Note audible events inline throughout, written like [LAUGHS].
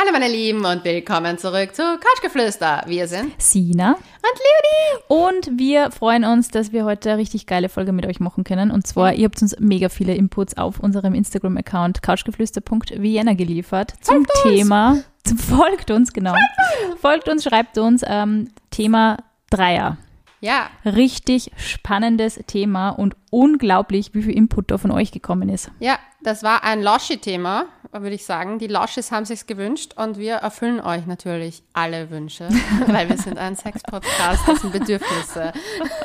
Hallo meine Lieben und willkommen zurück zu Couchgeflüster. Wir sind Sina und Leonie. Und wir freuen uns, dass wir heute eine richtig geile Folge mit euch machen können. Und zwar, ihr habt uns mega viele Inputs auf unserem Instagram-Account couchgeflüster.vienna geliefert zum Folgt uns. Thema. Zum, folgt uns, genau. Folgt uns, schreibt uns ähm, Thema Dreier. Ja, Richtig spannendes Thema und unglaublich, wie viel Input da von euch gekommen ist. ja, das war ein Loschi-Thema, würde ich sagen. Die Loschis haben sich's gewünscht und wir erfüllen euch natürlich alle Wünsche, [LAUGHS] weil wir sind ein Sex-Podcast, das sind Bedürfnisse.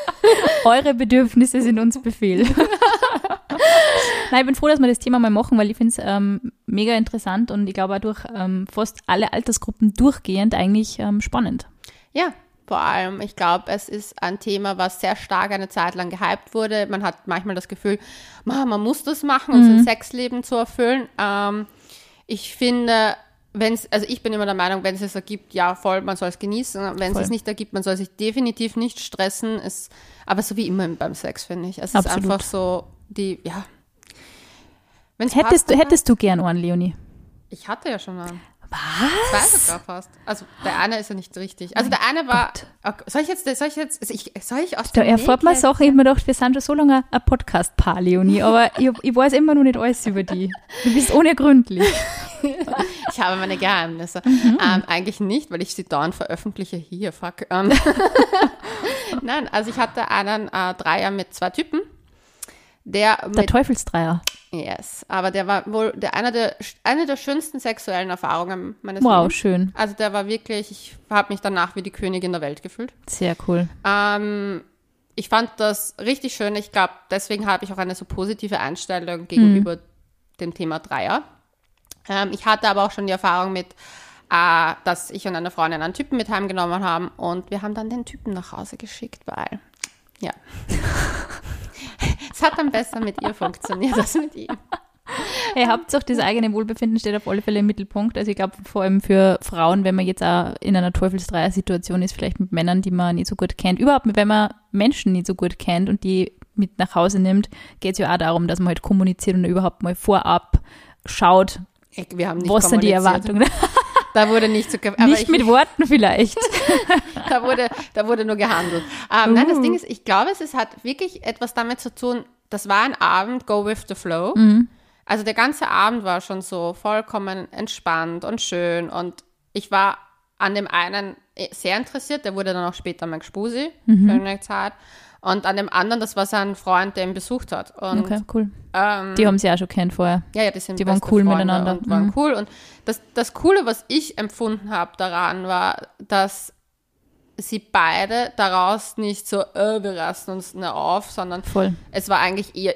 [LAUGHS] Eure Bedürfnisse sind uns Befehl. [LAUGHS] Nein, ich bin froh, dass wir das Thema mal machen, weil ich finde es ähm, mega interessant und ich glaube auch durch ähm, fast alle Altersgruppen durchgehend eigentlich ähm, spannend. Ja, vor allem, ich glaube, es ist ein Thema, was sehr stark eine Zeit lang gehypt wurde. Man hat manchmal das Gefühl, "Ma, man muss das machen, um sein Sexleben zu erfüllen. Ähm, ich finde, wenn es, also ich bin immer der Meinung, wenn es es ergibt, ja voll, man soll es genießen. Wenn es es nicht ergibt, man soll sich definitiv nicht stressen. Es, aber so wie immer beim Sex, finde ich. Es ist Absolut. einfach so, die, ja. Wenn's Hättest, passt, du, hättest du gern einen, Leonie? ich hatte ja schon einen. Was? Zwei sogar fast. Also der eine ist ja nicht richtig. Also der eine war. Okay, soll ich jetzt, soll ich jetzt, ich, soll ich aus Da dem erfahrt man Sachen, ich hab mir gedacht, wir sind schon so lange ein Podcast-Paar, Leonie, aber [LAUGHS] ich, ich weiß immer noch nicht alles über die. Du bist unergründlich. [LAUGHS] Ich habe meine Geheimnisse. Mhm. Ähm, eigentlich nicht, weil ich sie dauernd veröffentliche. Hier, fuck. Ähm. [LAUGHS] Nein, also ich hatte einen äh, Dreier mit zwei Typen. Der Der mit, Teufelsdreier. yes, aber der war wohl der einer der eine der schönsten sexuellen Erfahrungen meines Wow, Lebens. schön. Also der war wirklich, ich habe mich danach wie die Königin der Welt gefühlt. Sehr cool. Ähm, ich fand das richtig schön. Ich glaube, deswegen habe ich auch eine so positive Einstellung gegenüber dem Thema Dreier. Ähm, ich hatte aber auch schon die Erfahrung mit, äh, dass ich und eine Freundin einen Typen mit heimgenommen haben und wir haben dann den Typen nach Hause geschickt, weil, ja. [LAUGHS] es hat dann besser mit ihr funktioniert als mit ihm. Ihr habt auch das eigene Wohlbefinden steht auf alle Fälle im Mittelpunkt. Also ich glaube vor allem für Frauen, wenn man jetzt auch in einer Teufelsdreier-Situation ist, vielleicht mit Männern, die man nicht so gut kennt, überhaupt wenn man Menschen nicht so gut kennt und die mit nach Hause nimmt, geht es ja auch darum, dass man halt kommuniziert und überhaupt mal vorab schaut, was sind die. Erwartungen. Da wurde nicht so, aber nicht ich, mit Worten vielleicht. [LAUGHS] [LAUGHS] da wurde, da wurde nur gehandelt. Ähm, Nein, das. Ding ist, ich glaube, es ist, hat wirklich etwas damit zu tun, das war ein Abend, go with the flow. Mhm. Also der ganze Abend war schon so vollkommen entspannt und schön und ich war an dem einen eh sehr interessiert, der wurde dann auch später mein Gspusi Mhm. für eine Zeit. Und an dem anderen, das war sein Freund, der ihn besucht hat. Und Okay, cool. ähm, Die haben sie auch schon kennt vorher. ja, ja, die sind Die waren cool Freunde miteinander. Und waren Mhm. cool. Und das, das Coole, was ich empfunden habe daran, war, dass sie beide daraus nicht so, äh, wir rasten uns ne auf, sondern Voll. es war eigentlich eher,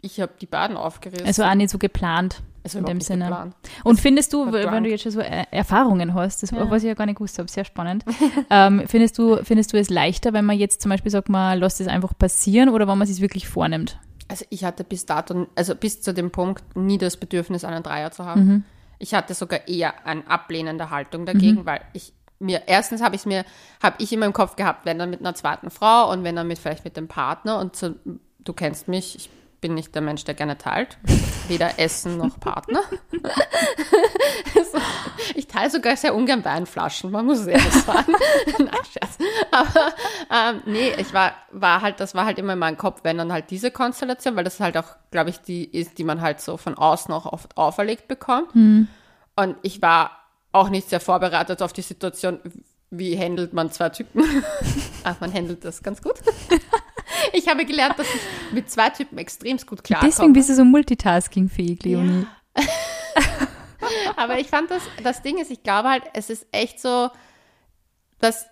ich habe die beiden aufgerissen. Es war auch nicht so geplant. War in dem Sinne. geplant. Und findest du, wenn drunk. du jetzt schon so äh, Erfahrungen hast, das was ich ja gar nicht gewusst habe, sehr spannend, [LAUGHS] ähm, findest du, findest du es leichter, wenn man jetzt zum Beispiel sagt, man lässt es einfach passieren oder wenn man es sich wirklich vornimmt? Also ich hatte bis dato, also bis zu dem Punkt nie das Bedürfnis, einen Dreier zu haben. Mhm. Ich hatte sogar eher eine ablehnende Haltung dagegen, weil ich mir, erstens habe ich mir, habe ich immer im Kopf gehabt, wenn dann mit einer zweiten Frau und wenn dann mit vielleicht mit dem Partner und so, du kennst mich, ich bin nicht der Mensch, der gerne teilt. Weder Essen noch Partner. [LAUGHS] ich teile sogar sehr ungern Weinflaschen, man muss es ehrlich sagen. [LAUGHS] Nein, Scherz. Aber ähm, nee, ich war, war halt, das war halt immer in meinem Kopf, wenn dann halt diese Konstellation, weil das halt auch, glaube ich, die ist, die man halt so von außen auch oft auferlegt bekommt. Und ich war auch nicht sehr vorbereitet auf die Situation, wie handelt man zwei Typen. Ach, [LAUGHS] man handelt das ganz gut. Ich habe gelernt, dass ich mit zwei Typen extrem gut klarkomme. Deswegen bist du so multitaskingfähig, Leonie. [LAUGHS] Aber ich fand das, das Ding ist, ich glaube halt, es ist echt so, dass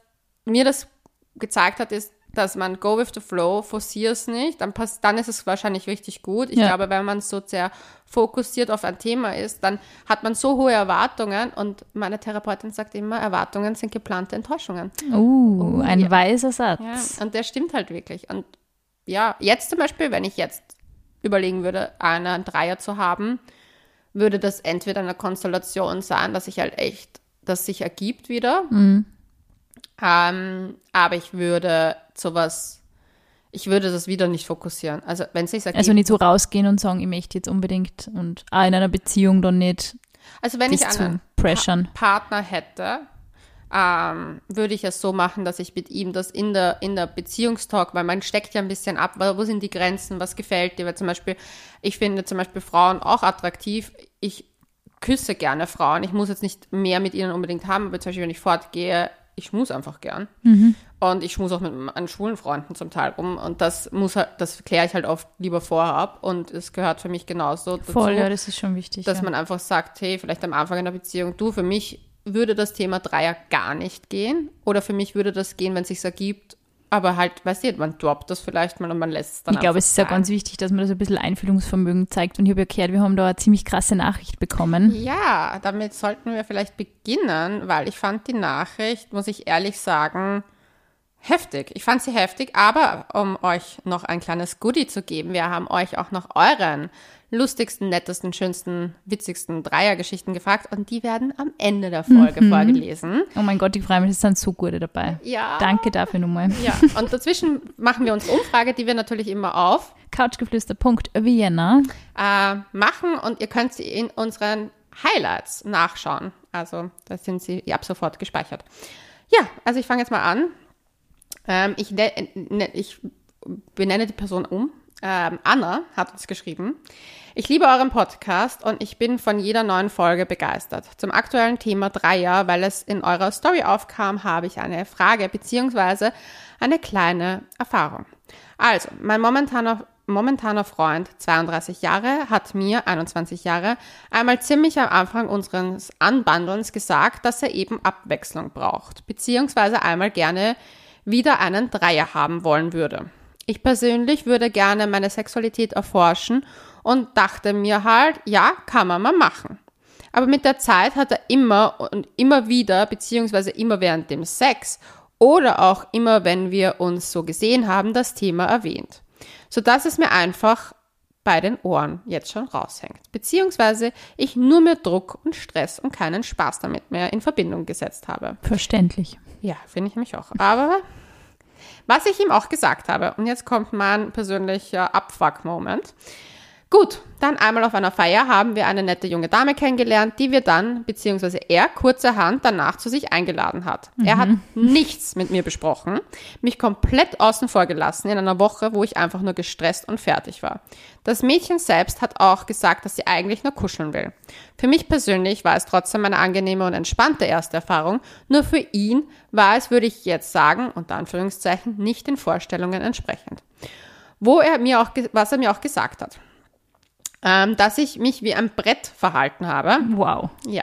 mir das gezeigt hat, ist, dass man go with the flow, forcier es nicht, dann, passt, dann ist es wahrscheinlich richtig gut. Ich Ja. glaube, wenn man so sehr fokussiert auf ein Thema ist, dann hat man so hohe Erwartungen und meine Therapeutin sagt immer, Erwartungen sind geplante Enttäuschungen. Uh, ein ja. weiser Ja, Satz. und der stimmt halt wirklich. Und ja, jetzt zum Beispiel, wenn ich jetzt überlegen würde, einen Dreier zu haben, würde das entweder eine Konstellation sein, dass ich halt echt, das sich ergibt wieder. Ähm, aber ich würde sowas, ich würde das wieder nicht fokussieren. Also wenn sich ergibt, Also nicht so rausgehen und sagen, ich möchte jetzt unbedingt und auch in einer Beziehung dann nicht Also wenn ich einen. Pa Partner hätte, ähm, würde ich es so machen, dass ich mit ihm das in der, in der Beziehungstalk, weil man steckt ja ein bisschen ab, wo sind die Grenzen, was gefällt dir, weil zum Beispiel, ich finde zum Beispiel Frauen auch attraktiv, ich küsse gerne Frauen, ich muss jetzt nicht mehr mit ihnen unbedingt haben, aber zum Beispiel, wenn ich fortgehe, ich schmus einfach gern. Und ich schmus auch mit meinen schwulen Freunden zum Teil rum. Und das muss halt, das kläre ich halt oft lieber vorab. Und es gehört für mich genauso dazu, Voll, ja, das ist schon wichtig. dass ja. man einfach sagt, hey, vielleicht am Anfang einer Beziehung, du, für mich würde das Thema Dreier gar nicht gehen. Oder für mich würde das gehen, wenn es sich ergibt. Aber halt, weißt du, man droppt das vielleicht mal und man lässt es dann Ich glaube, es ist ja ganz wichtig, dass man da so ein bisschen Einfühlungsvermögen zeigt. Und ich habe ja gehört, wir haben da eine ziemlich krasse Nachricht bekommen. Ja, damit sollten wir vielleicht beginnen, weil ich fand die Nachricht, muss ich ehrlich sagen, heftig. Ich fand sie heftig, aber um euch noch ein kleines Goodie zu geben, wir haben euch auch nach euren lustigsten, nettesten, schönsten, witzigsten Dreiergeschichten gefragt und die werden am Ende der Folge vorgelesen. Oh mein Gott, ich freue mich, es sind so gute dabei. Ja. Danke dafür nochmal. Ja, und dazwischen machen wir unsere Umfrage, die wir natürlich immer auf Couchgeflüster.vienna. äh, machen und ihr könnt sie in unseren Highlights nachschauen. Also da sind sie ab sofort gespeichert. Ja, also ich fange jetzt mal an. Ähm, ich, ne, ne, ich benenne die Person um. Ähm, Anna hat uns geschrieben. Ich liebe euren Podcast und ich bin von jeder neuen Folge begeistert. Zum aktuellen Thema Dreier, weil es in eurer Story aufkam, habe ich eine Frage beziehungsweise eine kleine Erfahrung. Also, mein momentaner, momentaner Freund, 32 Jahre, hat mir, 21 Jahre, einmal ziemlich am Anfang unseres Anbandelns gesagt, dass er eben Abwechslung braucht, beziehungsweise einmal gerne wieder einen Dreier haben wollen würde. Ich persönlich würde gerne meine Sexualität erforschen und dachte mir halt, ja, kann man mal machen. Aber mit der Zeit hat er immer und immer wieder, beziehungsweise immer während dem Sex oder auch immer, wenn wir uns so gesehen haben, das Thema erwähnt. Sodass es mir einfach bei den Ohren jetzt schon raushängt. Beziehungsweise ich nur mehr Druck und Stress und keinen Spaß damit mehr in Verbindung gesetzt habe. Verständlich. Ja, finde ich mich auch. Aber was ich ihm auch gesagt habe, und jetzt kommt mein persönlicher Abfuck-Moment. Gut, dann einmal auf einer Feier haben wir eine nette junge Dame kennengelernt, die wir dann, beziehungsweise er kurzerhand danach zu sich eingeladen hat. Er hat nichts mit mir besprochen, mich komplett außen vor gelassen in einer Woche, wo ich einfach nur gestresst und fertig war. Das Mädchen selbst hat auch gesagt, dass sie eigentlich nur kuscheln will. Für mich persönlich war es trotzdem eine angenehme und entspannte erste Erfahrung, nur für ihn war es, würde ich jetzt sagen, unter Anführungszeichen, nicht den Vorstellungen entsprechend. Wo er mir auch, was er mir auch gesagt hat ähm, dass ich mich wie ein Brett verhalten habe. Wow. Ja.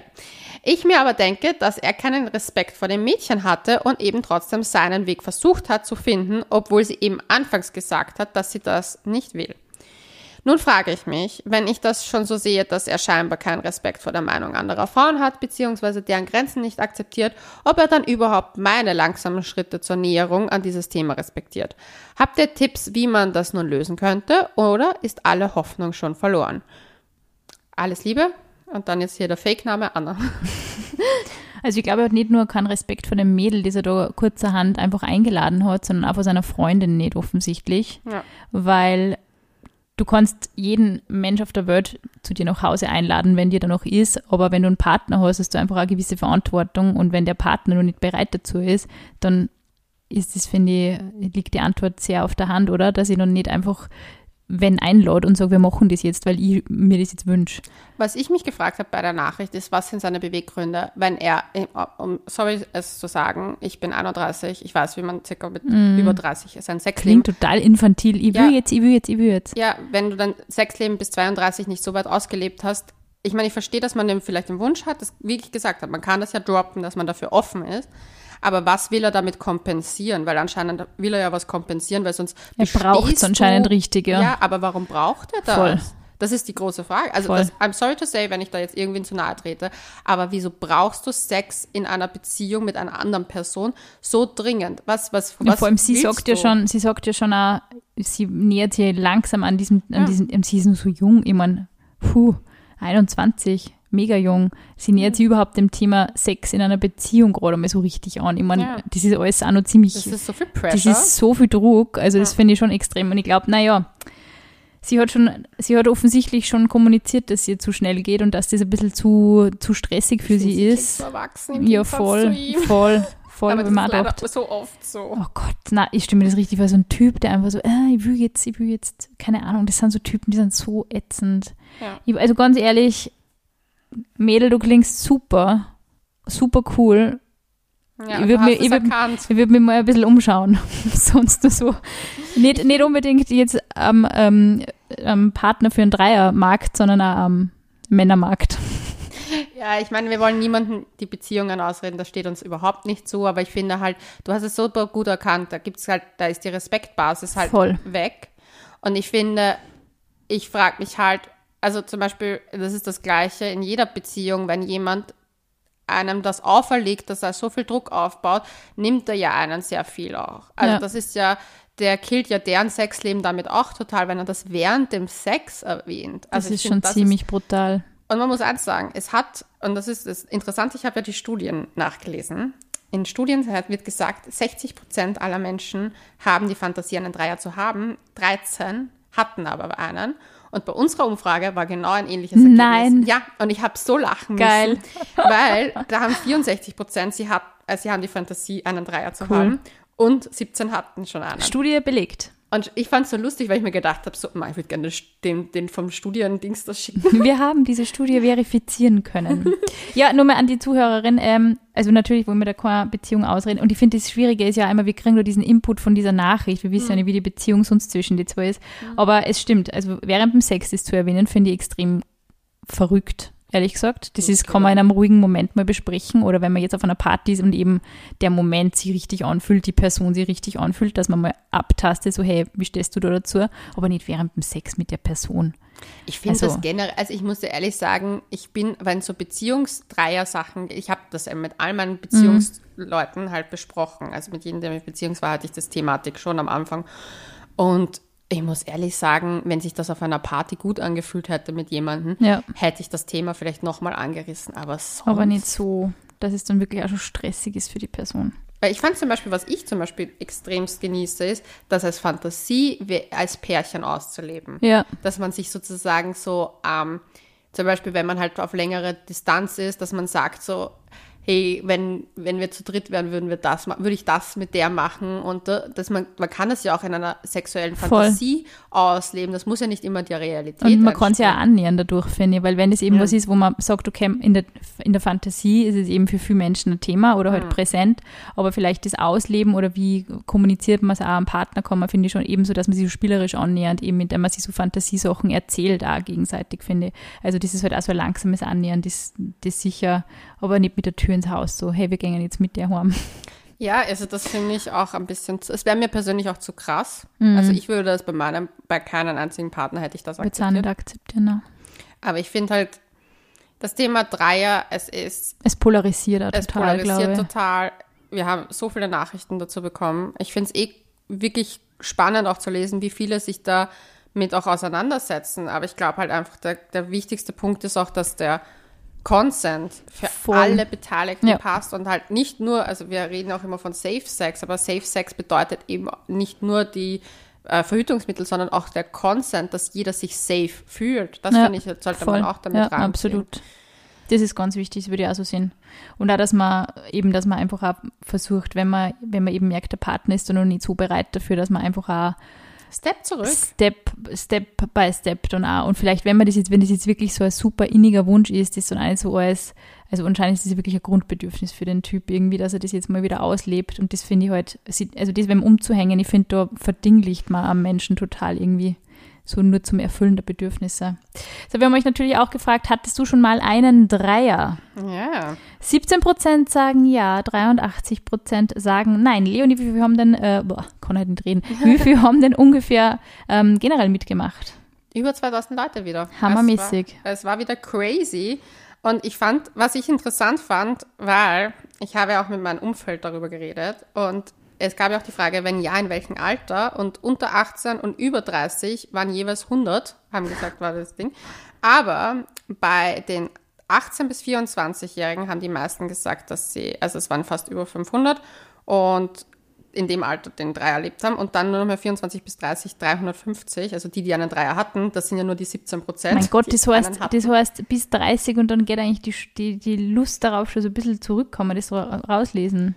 Ich mir aber denke, dass er keinen Respekt vor dem Mädchen hatte und eben trotzdem seinen Weg versucht hat zu finden, obwohl sie eben anfangs gesagt hat, dass sie das nicht will. Nun frage ich mich, wenn ich das schon so sehe, dass er scheinbar keinen Respekt vor der Meinung anderer Frauen hat, beziehungsweise deren Grenzen nicht akzeptiert, ob er dann überhaupt meine langsamen Schritte zur Näherung an dieses Thema respektiert. Habt ihr Tipps, wie man das nun lösen könnte, oder ist alle Hoffnung schon verloren? Alles Liebe und dann jetzt hier der Fake-Name Anna. [LAUGHS] Also ich glaube, er hat nicht nur keinen Respekt vor dem Mädel, das er da kurzerhand einfach eingeladen hat, sondern auch vor seiner Freundin nicht offensichtlich. Ja. Weil du kannst jeden Mensch auf der Welt zu dir nach Hause einladen, wenn dir da noch ist, aber wenn du einen Partner hast, hast du einfach eine gewisse Verantwortung und wenn der Partner noch nicht bereit dazu ist, dann ist das, finde ich, liegt die Antwort sehr auf der Hand, oder? Dass ich dann nicht einfach, wenn einlade und sage, wir machen das jetzt, weil ich mir das jetzt wünsche. Was ich mich gefragt habe bei der Nachricht ist, was sind seine Beweggründe, wenn er, um, sorry es zu sagen, ich bin 31, ich weiß, wie man circa mit über 30 sein Sexleben. Klingt total infantil. Ich will Ja. jetzt, ich will jetzt, ich will jetzt. Ja, wenn du dein Sexleben bis 32 nicht so weit ausgelebt hast, ich meine, ich verstehe, dass man dem vielleicht den Wunsch hat, das, wie ich gesagt habe, man kann das ja droppen, dass man dafür offen ist. Aber was will er damit kompensieren? Weil anscheinend will er ja was kompensieren, weil sonst Er braucht's bestehst anscheinend richtig, ja. Ja, aber warum braucht er das? Voll. Das ist die große Frage. Also, das, I'm sorry to say, wenn ich da jetzt irgendwen zu nahe trete, aber wieso brauchst du Sex in einer Beziehung mit einer anderen Person so dringend? Was, was, was vor allem, sie sagt ja schon, sie sagt ja schon auch, sie nähert sich langsam an diesem, an diesem, ähm, sie ist so jung, ich meine, puh, 21, mega jung. Sie nähert sich überhaupt dem Thema Sex in einer Beziehung gerade mal so richtig an. Ich meine, Ja. das ist alles auch noch ziemlich, Das ist so viel das Pressure. ist so viel Druck, also das finde ich schon extrem. Und ich glaube, naja, sie hat schon, sie hat offensichtlich schon kommuniziert, dass ihr zu schnell geht und dass das ein bisschen zu, zu stressig für sie klingt ist. Erwachsen Ja, voll, voll, voll. Aber das ist leider so oft so. Oh Gott, na, ich stimme mir das richtig vor. So ein Typ, der einfach so, äh, ich will jetzt, ich will jetzt, keine Ahnung, das sind so Typen, die sind so ätzend. Ja. Ich, also ganz ehrlich, Mädel, du klingst super, super cool. Ja, Ich würd hast mir- ich würd-. Ich würde mich mal ein bisschen umschauen. [LAUGHS] Sonst nur so. Nicht, nicht unbedingt jetzt am ähm, am Partner für einen Dreiermarkt, sondern auch am Männermarkt. Ja, ich meine, wir wollen niemanden die Beziehungen ausreden, das steht uns überhaupt nicht zu, aber ich finde halt, du hast es super gut erkannt, da gibt's halt, da ist die Respektbasis halt Voll. weg. Und ich finde, ich frage mich halt, also zum Beispiel, das ist das Gleiche in jeder Beziehung, wenn jemand einem das auferlegt, dass er so viel Druck aufbaut, nimmt er ja einen sehr viel auch. Also Ja. das ist ja, der killt ja deren Sexleben damit auch total, wenn er das während dem Sex erwähnt. Das Also ich ist schon das ziemlich brutal. und man muss eins sagen, es hat, und das ist das Interessante, ich habe ja die Studien nachgelesen. In Studien wird gesagt, 60 Prozent aller Menschen haben die Fantasie, einen Dreier zu haben. 13 hatten aber einen. Und bei unserer Umfrage war genau ein ähnliches Ergebnis. Nein. Ja, und ich habe so lachen Geil. müssen. [LAUGHS] Weil da haben 64 Prozent, sie, hat, äh, sie haben die Fantasie, einen Dreier zu Cool. haben. Und 17 hatten schon einen. Studie belegt. Und ich fand es so lustig, weil ich mir gedacht habe, so, "Ma, ich würde gerne den, den vom Studiendings das schicken. [LAUGHS] Wir haben diese Studie verifizieren können. [LAUGHS] Ja, nur mal an die Zuhörerin. Ähm, also natürlich wollen wir da keine Beziehung ausreden. Und ich finde, das Schwierige ist ja immer, wir kriegen nur diesen Input von dieser Nachricht. Wir wissen ja nicht, wie die Beziehung sonst zwischen die zwei ist. Aber es stimmt. Also während dem Sex das zu erwähnen, finde ich extrem verrückt, ehrlich gesagt. Das ist, kann man in einem ruhigen Moment mal besprechen. Oder wenn man jetzt auf einer Party ist und eben der Moment sich richtig anfühlt, die Person sich richtig anfühlt, dass man mal abtastet, so hey, wie stehst du da dazu? Aber nicht während dem Sex mit der Person. Ich finde Also- das generell, also ich muss dir ehrlich sagen, ich bin, wenn so Beziehungsdreier-Sachen, ich habe das eben mit all meinen Beziehungsleuten halt besprochen. Also mit jedem, der mit Beziehungs war, hatte ich das Thematik schon am Anfang. Und ich muss ehrlich sagen, wenn sich das auf einer Party gut angefühlt hätte mit jemandem, Ja. hätte ich das Thema vielleicht nochmal angerissen. Aber sonst, Aber nicht so, dass es dann wirklich auch schon stressig ist für die Person. Weil ich fand zum Beispiel, was ich zum Beispiel extremst genieße, ist, das als Fantasie als Pärchen auszuleben. Ja. Dass man sich sozusagen so, ähm, zum Beispiel, wenn man halt auf längere Distanz ist, dass man sagt so, hey, wenn, wenn wir zu dritt wären, würden wir das, würde ich das mit der machen und dass man, man kann das ja auch in einer sexuellen Voll. Fantasie ausleben. Das muss ja nicht immer die Realität Und man kann es ja auch annähern dadurch, finde ich, weil wenn es eben Ja. was ist, wo man sagt, okay, in der, in der Fantasie ist es eben für viele Menschen ein Thema oder halt präsent, aber vielleicht das Ausleben oder wie kommuniziert man es auch am Partner, kann man, finde ich, schon eben so, dass man sich so spielerisch annähernd, eben indem man sich so Fantasiesachen erzählt, auch gegenseitig, finde ich. Also das ist halt auch so ein langsames Annähern, das, das sicher, aber nicht mit der Tür ins Haus, so, hey, wir gehen jetzt mit der heim. Ja, also das finde ich auch ein bisschen, zu- es wäre mir persönlich auch zu krass. Mhm. Also ich würde das bei meinem, bei keinem einzigen Partner hätte ich das Wird es auch nicht akzeptiert. akzeptieren. Ne? Aber ich finde halt, das Thema Dreier, es ist, Es polarisiert auch es total, glaube polarisiert total. Wir haben so viele Nachrichten dazu bekommen. Ich finde es eh wirklich spannend auch zu lesen, wie viele sich da mit auch auseinandersetzen. Aber ich glaube halt einfach, der, der wichtigste Punkt ist auch, dass der Consent für Voll. alle Beteiligten Ja. passt und halt nicht nur, also wir reden auch immer von Safe Sex, aber Safe Sex bedeutet eben nicht nur die äh, Verhütungsmittel, sondern auch der Consent, dass jeder sich safe fühlt. Das Ja, finde ich, sollte man auch damit ja, ranziehen. absolut. Das ist ganz wichtig, das würde ich auch so sehen. Und auch, dass man eben, dass man einfach auch versucht, wenn man, wenn man eben merkt, der Partner ist da noch nicht so bereit dafür, dass man einfach auch Step zurück. Step, Step by Step dann auch. Und vielleicht, wenn man das jetzt, wenn das jetzt wirklich so ein super inniger Wunsch ist, dann auch nicht so als, also anscheinend ist das wirklich ein Grundbedürfnis für den Typ irgendwie, dass er das jetzt mal wieder auslebt. Und das finde ich halt, also das beim Umzuhängen, ich finde, da verdinglicht man am Menschen total irgendwie. So nur zum Erfüllen der Bedürfnisse. So, wir haben euch natürlich auch gefragt, hattest du schon mal einen Dreier? Ja. 17 Prozent sagen ja, 83 Prozent sagen nein. Leonie, wie viele haben denn, äh, boah, kann halt nicht reden, [LAUGHS] wie viele haben denn ungefähr ähm, generell mitgemacht? Über 2000 Leute wieder. Hammermäßig. Es war, es war wieder crazy. Und ich fand, was ich interessant fand, weil ich habe ja auch mit meinem Umfeld darüber geredet und es gab ja auch die Frage, wenn ja, in welchem Alter? Und unter 18 und über 30 waren jeweils 100, haben gesagt, war das Ding. Aber bei den 18- bis 24-Jährigen haben die meisten gesagt, dass sie, also es waren fast über 500 und in dem Alter den Dreier erlebt haben und dann nur noch mehr 24 bis 30, 350, also die, die einen Dreier hatten, das sind ja nur die 17 Prozent. Mein Gott, das heißt, das heißt bis 30 und dann geht eigentlich die, die, die Lust darauf schon so ein bisschen zurück, kann man das rauslesen?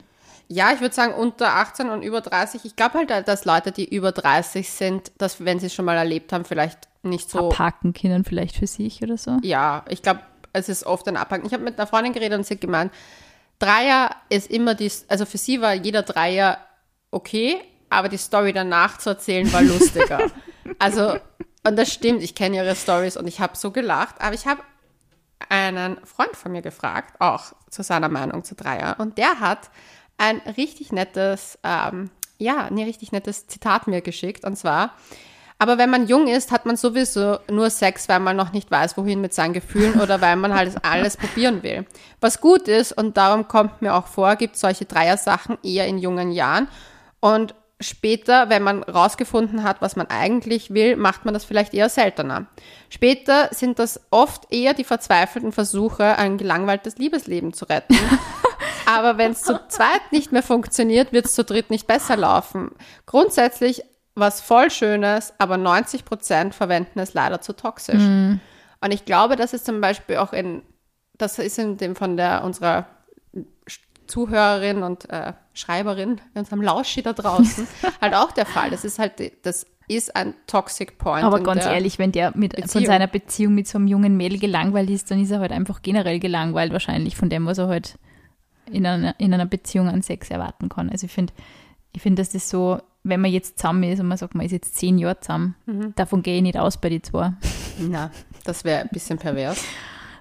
Ja, ich würde sagen unter 18 und über 30. Ich glaube halt, dass Leute, die über 30 sind, dass wenn sie es schon mal erlebt haben, vielleicht nicht so. Abhaken können vielleicht für sich oder so. Ja, ich glaube, es ist oft ein Abhaken. Ich habe mit einer Freundin geredet und sie hat gemeint, Dreier ist immer die, also für sie war jeder Dreier okay, aber die Story danach zu erzählen war lustiger. [LAUGHS] also, und das stimmt, ich kenne ihre Stories und ich habe so gelacht, aber ich habe einen Freund von mir gefragt, auch zu seiner Meinung zu Dreier, und der hat ein richtig nettes, ähm, ja, ein richtig nettes Zitat mir geschickt, und zwar, aber wenn man jung ist, hat man sowieso nur Sex, weil man noch nicht weiß, wohin mit seinen Gefühlen [LAUGHS] oder weil man halt alles probieren will. Was gut ist, und darum kommt mir auch vor, gibt solche Dreier-Sachen eher in jungen Jahren. Und später, wenn man rausgefunden hat, was man eigentlich will, macht man das vielleicht eher seltener. Später sind das oft eher die verzweifelten Versuche, ein gelangweiltes Liebesleben zu retten. [LAUGHS] Aber wenn es zu zweit nicht mehr funktioniert, wird es zu dritt nicht besser laufen. Grundsätzlich was voll Schönes, aber 90 Prozent verwenden es leider zu toxisch. Mm. Und ich glaube, das ist zum Beispiel auch in, das ist in dem von der unserer Zuhörerin und äh, Schreiberin, unserem Lauschi da draußen, [LAUGHS] halt auch der Fall. Das ist halt, das ist ein Toxic Point. Aber ganz ehrlich, wenn der mit, von seiner Beziehung mit so einem jungen Mädel gelangweilt ist, dann ist er halt einfach generell gelangweilt wahrscheinlich von dem, was er halt in einer, in einer Beziehung an Sex erwarten kann. Also ich finde, ich finde, dass das so, wenn man jetzt zusammen ist und man sagt, man ist jetzt zehn Jahre zusammen, mhm. davon gehe ich nicht aus bei die zwei. [LAUGHS] Na, das wäre ein bisschen pervers.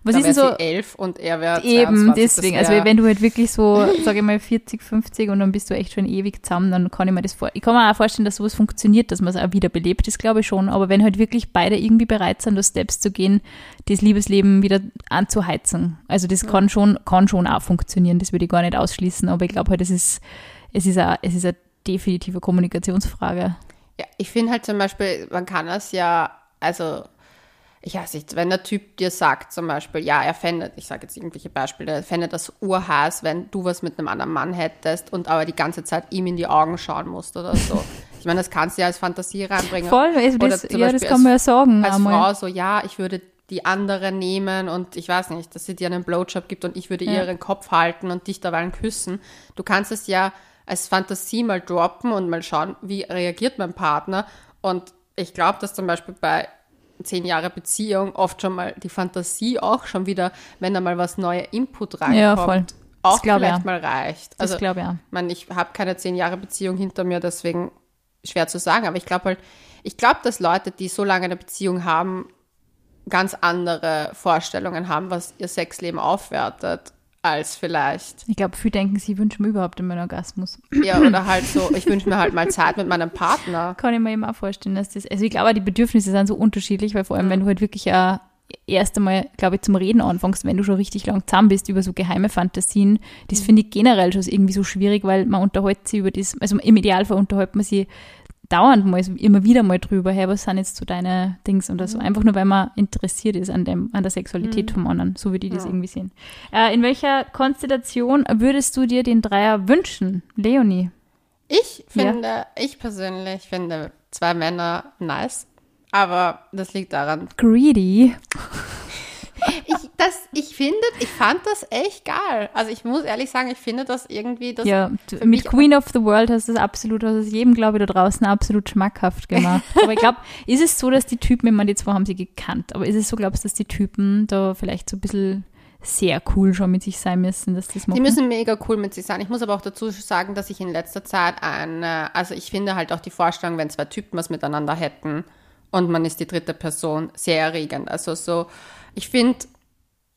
Was da ist denn so? elf und er wäre Eben, deswegen. Also wenn du halt wirklich so, sage ich mal, 40, 50 und dann bist du echt schon ewig zusammen, dann kann ich mir das vor. Ich kann mir auch vorstellen, dass sowas funktioniert, dass man es auch wieder belebt ist, glaube ich schon. Aber wenn halt wirklich beide irgendwie bereit sind, das Steps zu gehen, das Liebesleben wieder anzuheizen. Also das kann schon, kann schon auch funktionieren, das würde ich gar nicht ausschließen. Aber ich glaube halt, es ist, es ist eine, es ist eine definitive Kommunikationsfrage. Ja, ich finde halt zum Beispiel, man kann das ja, also ich weiß nicht, wenn der Typ dir sagt zum Beispiel, ja, er fände, ich sage jetzt irgendwelche Beispiele, er fände das urhaß, wenn du was mit einem anderen Mann hättest und aber die ganze Zeit ihm in die Augen schauen musst oder so. [LAUGHS] Ich meine, das kannst du ja als Fantasie reinbringen. Voll, also das, ja, das kann man ja sagen. Als einmal. Frau so, ja, ich würde die andere nehmen und ich weiß nicht, dass sie dir einen Blowjob gibt und ich würde ja. ihren Kopf halten und dich dabei küssen. Du kannst es ja als Fantasie mal droppen und mal schauen, wie reagiert mein Partner. Und ich glaube, dass zum Beispiel bei zehn Jahre Beziehung oft schon mal die Fantasie auch schon wieder, wenn da mal was neuer Input reinkommt, ja, voll. auch vielleicht ja. mal reicht. Also, das glaube ja. Ich meine, ich habe keine zehn Jahre Beziehung hinter mir, deswegen schwer zu sagen. Aber ich glaube halt, ich glaube, dass Leute, die so lange eine Beziehung haben, ganz andere Vorstellungen haben, was ihr Sexleben aufwertet als vielleicht. Ich glaube, viele denken, sie wünschen mir überhaupt einen Orgasmus. Ja, oder halt so, ich wünsche mir halt mal Zeit mit meinem Partner. Kann ich mir eben auch vorstellen, dass das, also ich glaube, die Bedürfnisse sind so unterschiedlich, weil vor allem, mhm. wenn du halt wirklich ja erst einmal, glaube ich, zum Reden anfängst, wenn du schon richtig lang zusammen bist über so geheime Fantasien, das mhm. finde ich generell schon irgendwie so schwierig, weil man unterhält sich über das, also im Idealfall unterhält man sich dauernd mal, immer wieder mal drüber, hey, was sind jetzt so deine Dings oder so. Mhm. Einfach nur, weil man interessiert ist an, dem, an der Sexualität mhm. vom anderen, so wie die das ja. irgendwie sehen. Äh, in welcher Konstellation würdest du dir den Dreier wünschen, Leonie? Ich finde, ja. ich persönlich finde zwei Männer nice, aber das liegt daran. Greedy ich, das, ich finde, ich fand das echt geil. Also ich muss ehrlich sagen, ich finde das irgendwie. Das ja, mit Queen of the World hast du das absolut, hast es jedem, glaube ich, da draußen absolut schmackhaft [LAUGHS] gemacht. aber ich glaube, ist es so, dass die Typen, ich meine, die zwei haben sie gekannt, aber ist es so, glaubst du, dass die Typen da vielleicht so ein bisschen sehr cool schon mit sich sein müssen, dass das machen. Die müssen mega cool mit sich sein. Ich muss aber auch dazu sagen, dass ich in letzter Zeit ein, also ich finde halt auch die Vorstellung, wenn zwei Typen was miteinander hätten und man ist die dritte Person, sehr erregend. Also so, ich finde,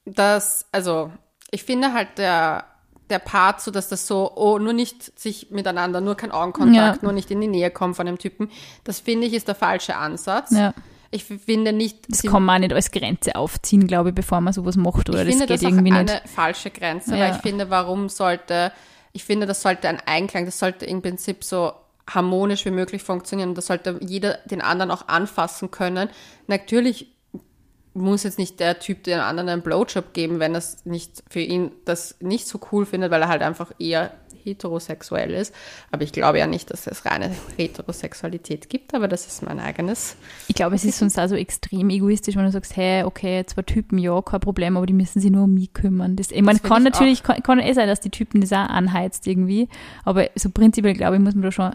dass, also, ich finde halt der, der Part so, dass das so, oh, nur nicht sich miteinander, nur kein Augenkontakt, ja. nur nicht in die Nähe kommen von dem Typen, das finde ich ist der falsche Ansatz. Ja. Ich finde nicht. Das kann man auch nicht als Grenze aufziehen, glaube ich, bevor man sowas macht. Oder ich finde, das geht irgendwie eine nicht. falsche Grenze, ja. weil ich finde, warum sollte, ich finde, das sollte ein Einklang, das sollte im Prinzip so harmonisch wie möglich funktionieren. Da sollte jeder den anderen auch anfassen können. Natürlich muss jetzt nicht der Typ den anderen einen Blowjob geben, wenn das nicht für ihn das nicht so cool findet, weil er halt einfach eher heterosexuell ist. Aber ich glaube ja nicht, dass es reine Heterosexualität gibt, aber das ist mein eigenes. Ich glaube, es ist sonst auch so extrem egoistisch, wenn du sagst, hey, okay, zwei Typen, ja, kein Problem, aber die müssen sich nur um mich kümmern. Das, ich meine, kann ich natürlich, kann, kann eh sein, dass die Typen das auch anheizt irgendwie, aber so prinzipiell, glaube ich, muss man da schon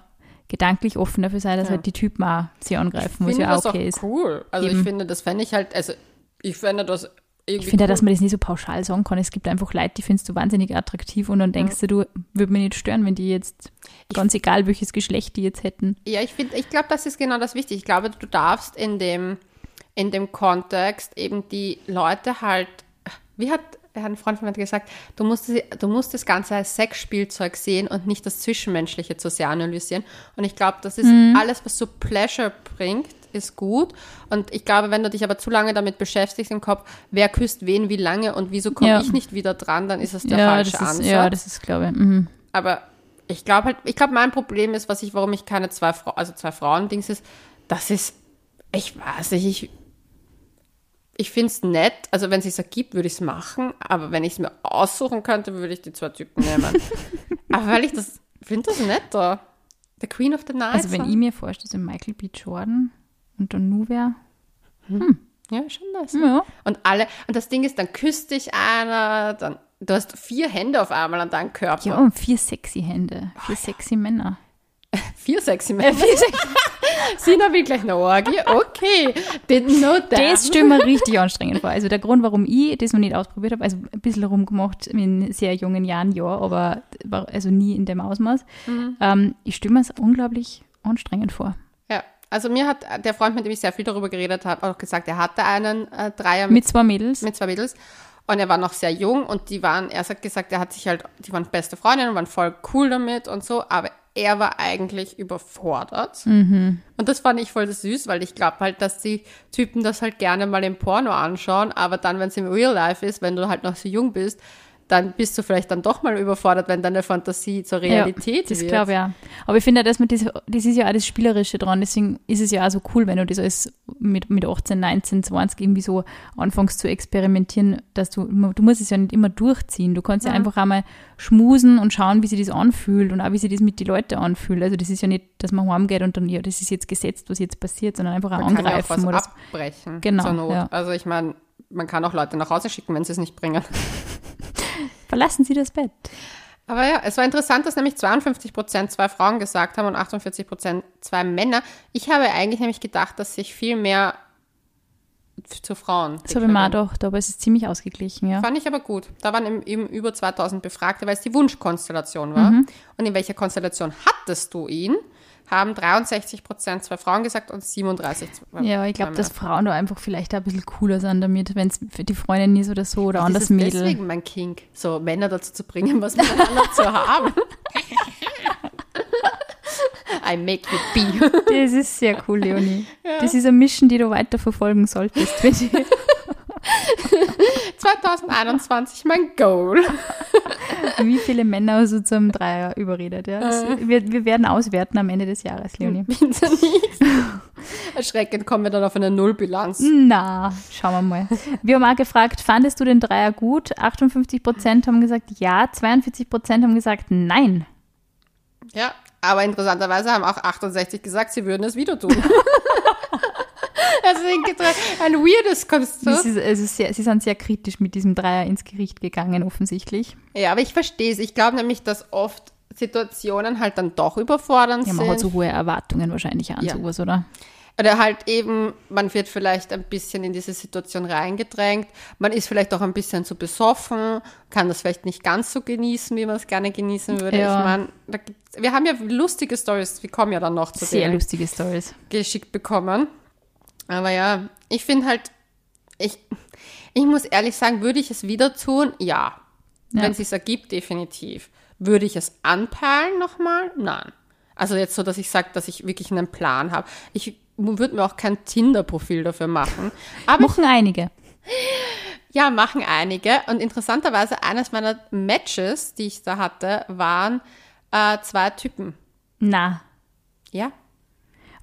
gedanklich offen dafür sein, dass Ja. halt die Typen auch sie angreifen, was finde ja auch okay ist. cool. Also Eben. ich finde, das fände ich halt, also ich fände das irgendwie Ich finde ja, cool. dass man das nicht so pauschal sagen kann. Es gibt einfach Leute, die findest du wahnsinnig attraktiv und dann denkst du, du würde mich nicht stören, wenn die jetzt, ganz egal welches Geschlecht die jetzt hätten. Ja, ich finde, ich glaube, das ist genau das Wichtige. Ich glaube, du darfst in dem, in dem Kontext eben die Leute halt, wie hat ein Freund von mir gesagt, du musst, du musst das Ganze als Sexspielzeug sehen und nicht das Zwischenmenschliche zu sehr analysieren. Und ich glaube, das ist alles, was so Pleasure bringt, ist gut. Und ich glaube, wenn du dich aber zu lange damit beschäftigst im Kopf, wer küsst wen wie lange und wieso komme Ja. ich nicht wieder dran, dann ist das der ja, falsche das ist, Ansatz. ja, das ist, glaube ich. Mhm. Aber ich glaube halt, ich glaube, mein Problem ist, was ich, warum ich keine zwei Frauen, also zwei Frauen-Dings ist, das ist, ich weiß nicht, ich, ich finde es nett, also wenn es sich ergibt, würde ich es machen, aber wenn ich es mir aussuchen könnte, würde ich die zwei Typen nehmen. [LAUGHS] aber weil ich das, finde das netter. The Queen of the Night. Also wenn ich mir vorstelle, so Michael B. Jordan und dann nu wer. Ja, schon das. Ja. Und alle, und das Ding ist, dann küsst dich einer, dann, du hast vier Hände auf einmal an deinem Körper. Ja, und vier sexy Hände, [LAUGHS] vier sexy Männer. Vier sexy [LAUGHS] Männer. Sie noch wirklich eine Orgie? Okay. Didn't know that. Das stelle mir [LAUGHS] richtig anstrengend vor. Also der Grund, warum ich das noch nicht ausprobiert habe, also ein bisschen rumgemacht in sehr jungen Jahren, ja, aber also nie in dem Ausmaß. Mhm. Ähm, ich stelle mir es unglaublich anstrengend vor. Also mir hat der Freund, mit dem ich sehr viel darüber geredet habe, auch gesagt, er hatte einen äh, Dreier mit, Mit zwei Mädels. mit zwei Mädels und er war noch sehr jung und die waren, er hat gesagt, er hat sich halt, die waren beste Freundinnen und waren voll cool damit und so, aber er war eigentlich überfordert. Und das fand ich voll süß, weil ich glaube halt, dass die Typen das halt gerne mal im Porno anschauen, aber dann, wenn es im Real Life ist, wenn du halt noch so jung bist, dann bist du vielleicht dann doch mal überfordert, wenn deine Fantasie zur Realität ja, das wird. glaube ich ja. Aber ich finde ja, dass man das, das ist ja auch das Spielerische dran, deswegen ist es ja auch so cool, wenn du das alles mit, mit 18, 19, 20 irgendwie so anfängst zu experimentieren, dass du, du musst es ja nicht immer durchziehen. Du kannst ja einfach einmal schmusen und schauen, wie sich das anfühlt und auch wie sich das mit den Leuten anfühlt. Also das ist ja nicht, dass man heimgeht und dann, ja, das ist jetzt gesetzt, was jetzt passiert, sondern einfach auch Man kann ja auch angreifen was oder abbrechen. Genau, Zur Not. ja. Also ich meine, man kann auch Leute nach Hause schicken, wenn sie es nicht bringen. [LAUGHS] Verlassen Sie das Bett. Aber ja, es war interessant, dass nämlich 52 Prozent zwei Frauen gesagt haben und 48 Prozent zwei Männer. Ich habe eigentlich nämlich gedacht, dass sich viel mehr zu Frauen. Ich mir auch gedacht, aber es ist ziemlich ausgeglichen, ja. Fand ich aber gut. Da waren eben, eben über 2000 Befragte, weil es die Wunschkonstellation war. Mhm. Und in welcher Konstellation hattest du ihn? Haben 63 Prozent zwei Frauen gesagt und 37 zwei Ja, ich glaube, dass. Frauen da einfach vielleicht ein bisschen cooler sind damit, wenn es für die Freundin ist oder so oder Das anders ist Mädel. deswegen mein Kink, so Männer dazu zu bringen, was miteinander zu haben. [LAUGHS] I make you be. Das ist sehr cool, Leonie. Das ist eine Mission, die du weiter verfolgen solltest. finde ich. 2021 mein Goal. [LAUGHS] Wie viele Männer du zum Dreier überredet? Ja? Das, wir, wir werden auswerten am Ende des Jahres, Leonie. [LAUGHS] [LAUGHS] Erschreckend kommen wir dann auf eine Nullbilanz. Na, schauen wir mal. Wir haben auch gefragt, fandest du den Dreier gut? 58 Prozent haben gesagt ja, 42 Prozent haben gesagt nein. Ja, aber interessanterweise haben auch 68 gesagt, sie würden es wieder tun. [LAUGHS] Gibt's ein weirdes Konstrukt. ist, also sehr, sie sind sehr kritisch mit diesem Dreier ins Gericht gegangen, offensichtlich. Ja, aber ich verstehe es. Ich glaube nämlich, dass oft Situationen halt dann doch überfordernd Ja, man hat sind. so hohe Erwartungen wahrscheinlich an Ja. sowas, oder? Oder halt eben, man wird vielleicht ein bisschen in diese Situation reingedrängt. Man ist vielleicht auch ein bisschen zu besoffen, kann das vielleicht nicht ganz so genießen, wie man es gerne genießen würde. Ja. Ich meine, wir haben ja lustige Stories, wir kommen ja dann noch zu Sehr lustige Stories. geschickt bekommen. Aber ja, ich finde halt, ich, ich muss ehrlich sagen, würde ich es wieder tun? Ja. Ja. Wenn es sich ergibt, definitiv. Würde ich es anpeilen nochmal? Nein. Also jetzt so, dass ich sage, dass ich wirklich einen Plan habe. Ich würde mir auch kein Tinder-Profil dafür machen. Aber Machen einige. [LAUGHS] ja, machen einige. Und interessanterweise, eines meiner Matches, die ich da hatte, waren äh, zwei Typen. Na, Ja.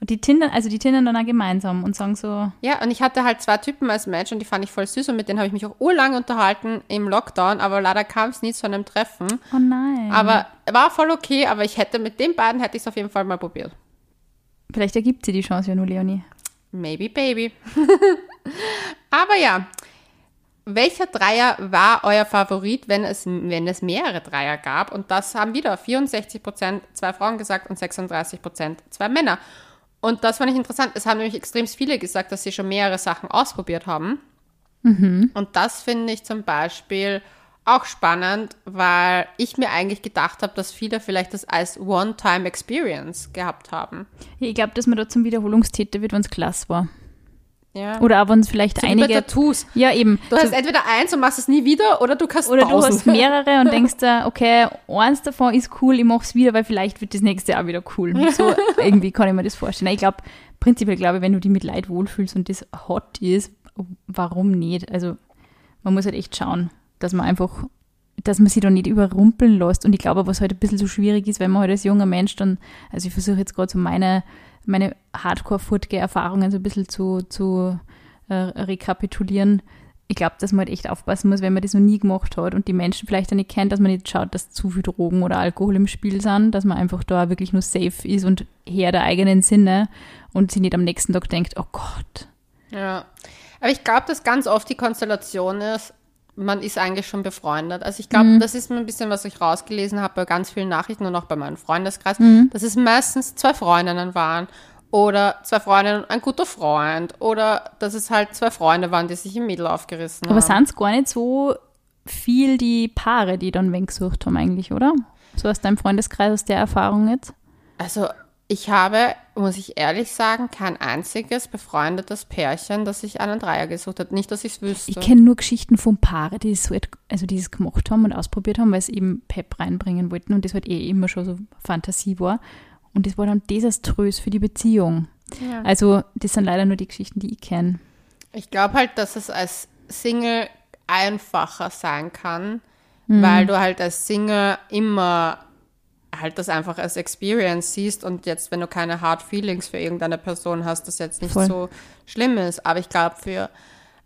Und die tindern, also die tindern dann auch gemeinsam und sagen so, Ja, und ich hatte halt zwei Typen als Match und die fand ich voll süß und mit denen habe ich mich auch urlang unterhalten im Lockdown, aber leider kam es nie zu einem Treffen. oh nein. Aber war voll okay, aber ich hätte mit den beiden hätte ich es auf jeden Fall mal probiert. Vielleicht ergibt sie die Chance ja nur, Leonie. Maybe baby. [LAUGHS] aber ja, welcher Dreier war euer Favorit, wenn es, wenn es mehrere Dreier gab? Und das haben wieder 64 Prozent zwei Frauen gesagt und 36 Prozent zwei Männer. Und das fand ich interessant. Es haben nämlich extrem viele gesagt, dass sie schon mehrere Sachen ausprobiert haben. Und das finde ich zum Beispiel auch spannend, weil ich mir eigentlich gedacht habe, dass viele vielleicht das als One-Time-Experience gehabt haben. Ja, ich glaube, dass man da zum Wiederholungstäter wird, wenn es klasse war. Ja. Oder auch wenn es vielleicht So wie bei einige. Tattoos. Ja, eben. Du So- hast entweder eins und machst es nie wieder oder du kannst Oder du tausend. hast mehrere und [LAUGHS] denkst dir, okay, eins davon ist cool, ich mach's wieder, weil vielleicht wird das nächste Jahr wieder cool. So [LAUGHS] irgendwie kann ich mir das vorstellen. Ich glaube, prinzipiell glaube ich, wenn du dich mit Leid wohlfühlst und das hot ist, warum nicht? Also man muss halt echt schauen, dass man einfach, dass man sich da nicht überrumpeln lässt. Und ich glaube, was halt ein bisschen so schwierig ist, wenn man halt als junger Mensch dann, also ich versuche jetzt gerade so meine, meine Hardcore-Footgear-Erfahrungen so ein bisschen zu, zu äh, rekapitulieren. Ich glaube, dass man halt echt aufpassen muss, wenn man das noch nie gemacht hat und die Menschen vielleicht auch nicht kennt, dass man nicht schaut, dass zu viel Drogen oder Alkohol im Spiel sind, dass man einfach da wirklich nur safe ist und Herr der eigenen Sinne und sich nicht am nächsten Tag denkt, oh Gott. Ja. Aber ich glaube, dass ganz oft die Konstellation ist, man ist eigentlich schon befreundet. Also ich glaube, das ist ein bisschen, was ich rausgelesen habe bei ganz vielen Nachrichten und auch bei meinem Freundeskreis, dass es meistens zwei Freundinnen waren oder zwei Freundinnen und ein guter Freund oder dass es halt zwei Freunde waren, die sich im Mädel aufgerissen Aber haben. sind es gar nicht so viel die Paare, die dann weggesucht haben eigentlich, oder? So aus deinem Freundeskreis, aus der Erfahrung jetzt? Also ich habe, muss ich ehrlich sagen, kein einziges befreundetes Pärchen, das sich einen Dreier gesucht hat. Nicht, dass ich es wüsste. Ich kenne nur Geschichten von Paaren, die es so, et- also die es gemacht haben und ausprobiert haben, weil sie eben Pep reinbringen wollten und das halt eh immer schon so Fantasie war. Und das war dann desaströs für die Beziehung. Ja. Also das sind leider nur die Geschichten, die ich kenne. Ich glaube halt, dass es als Single einfacher sein kann, weil du halt als Single immer halt das einfach als Experience siehst und jetzt, wenn du keine Hard Feelings für irgendeine Person hast, das jetzt nicht Voll. so schlimm ist. Aber ich glaube für,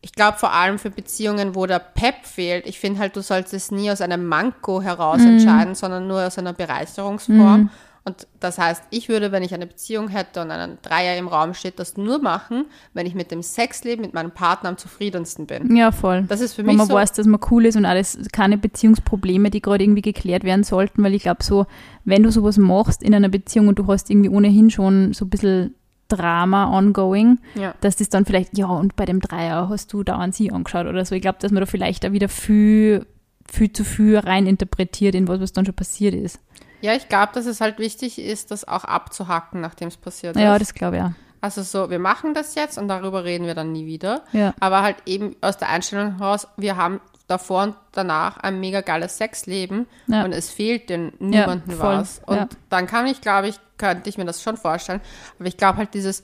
ich glaube vor allem für Beziehungen, wo der Pep fehlt, ich finde halt, du sollst es nie aus einem Manko heraus entscheiden, sondern nur aus einer Bereicherungsform. Und das heißt, ich würde, wenn ich eine Beziehung hätte und einen Dreier im Raum steht, das nur machen, wenn ich mit dem Sexleben, mit meinem Partner am zufriedensten bin. Ja, voll. Das ist für mich man so. weiß, dass man cool ist und alles, keine Beziehungsprobleme, die gerade irgendwie geklärt werden sollten, weil ich glaube so, wenn du sowas machst in einer Beziehung und du hast irgendwie ohnehin schon so ein bisschen Drama ongoing, Ja. dass das dann vielleicht, ja, und bei dem Dreier hast du dauernd sie angeschaut oder so. Ich glaube, dass man da vielleicht da wieder viel, viel zu viel rein interpretiert in was, was dann schon passiert ist. Ja, ich glaube, dass es halt wichtig ist, das auch abzuhacken, nachdem es passiert Ja, ist. das glaube ich auch. Also so, wir machen das jetzt und darüber reden wir dann nie wieder. Ja. Aber halt eben aus der Einstellung heraus, wir haben davor und danach ein mega geiles Sexleben Ja. und es fehlt den niemanden voll. was. Und Ja. dann kann ich, glaube ich, könnte ich mir das schon vorstellen. Aber ich glaube halt dieses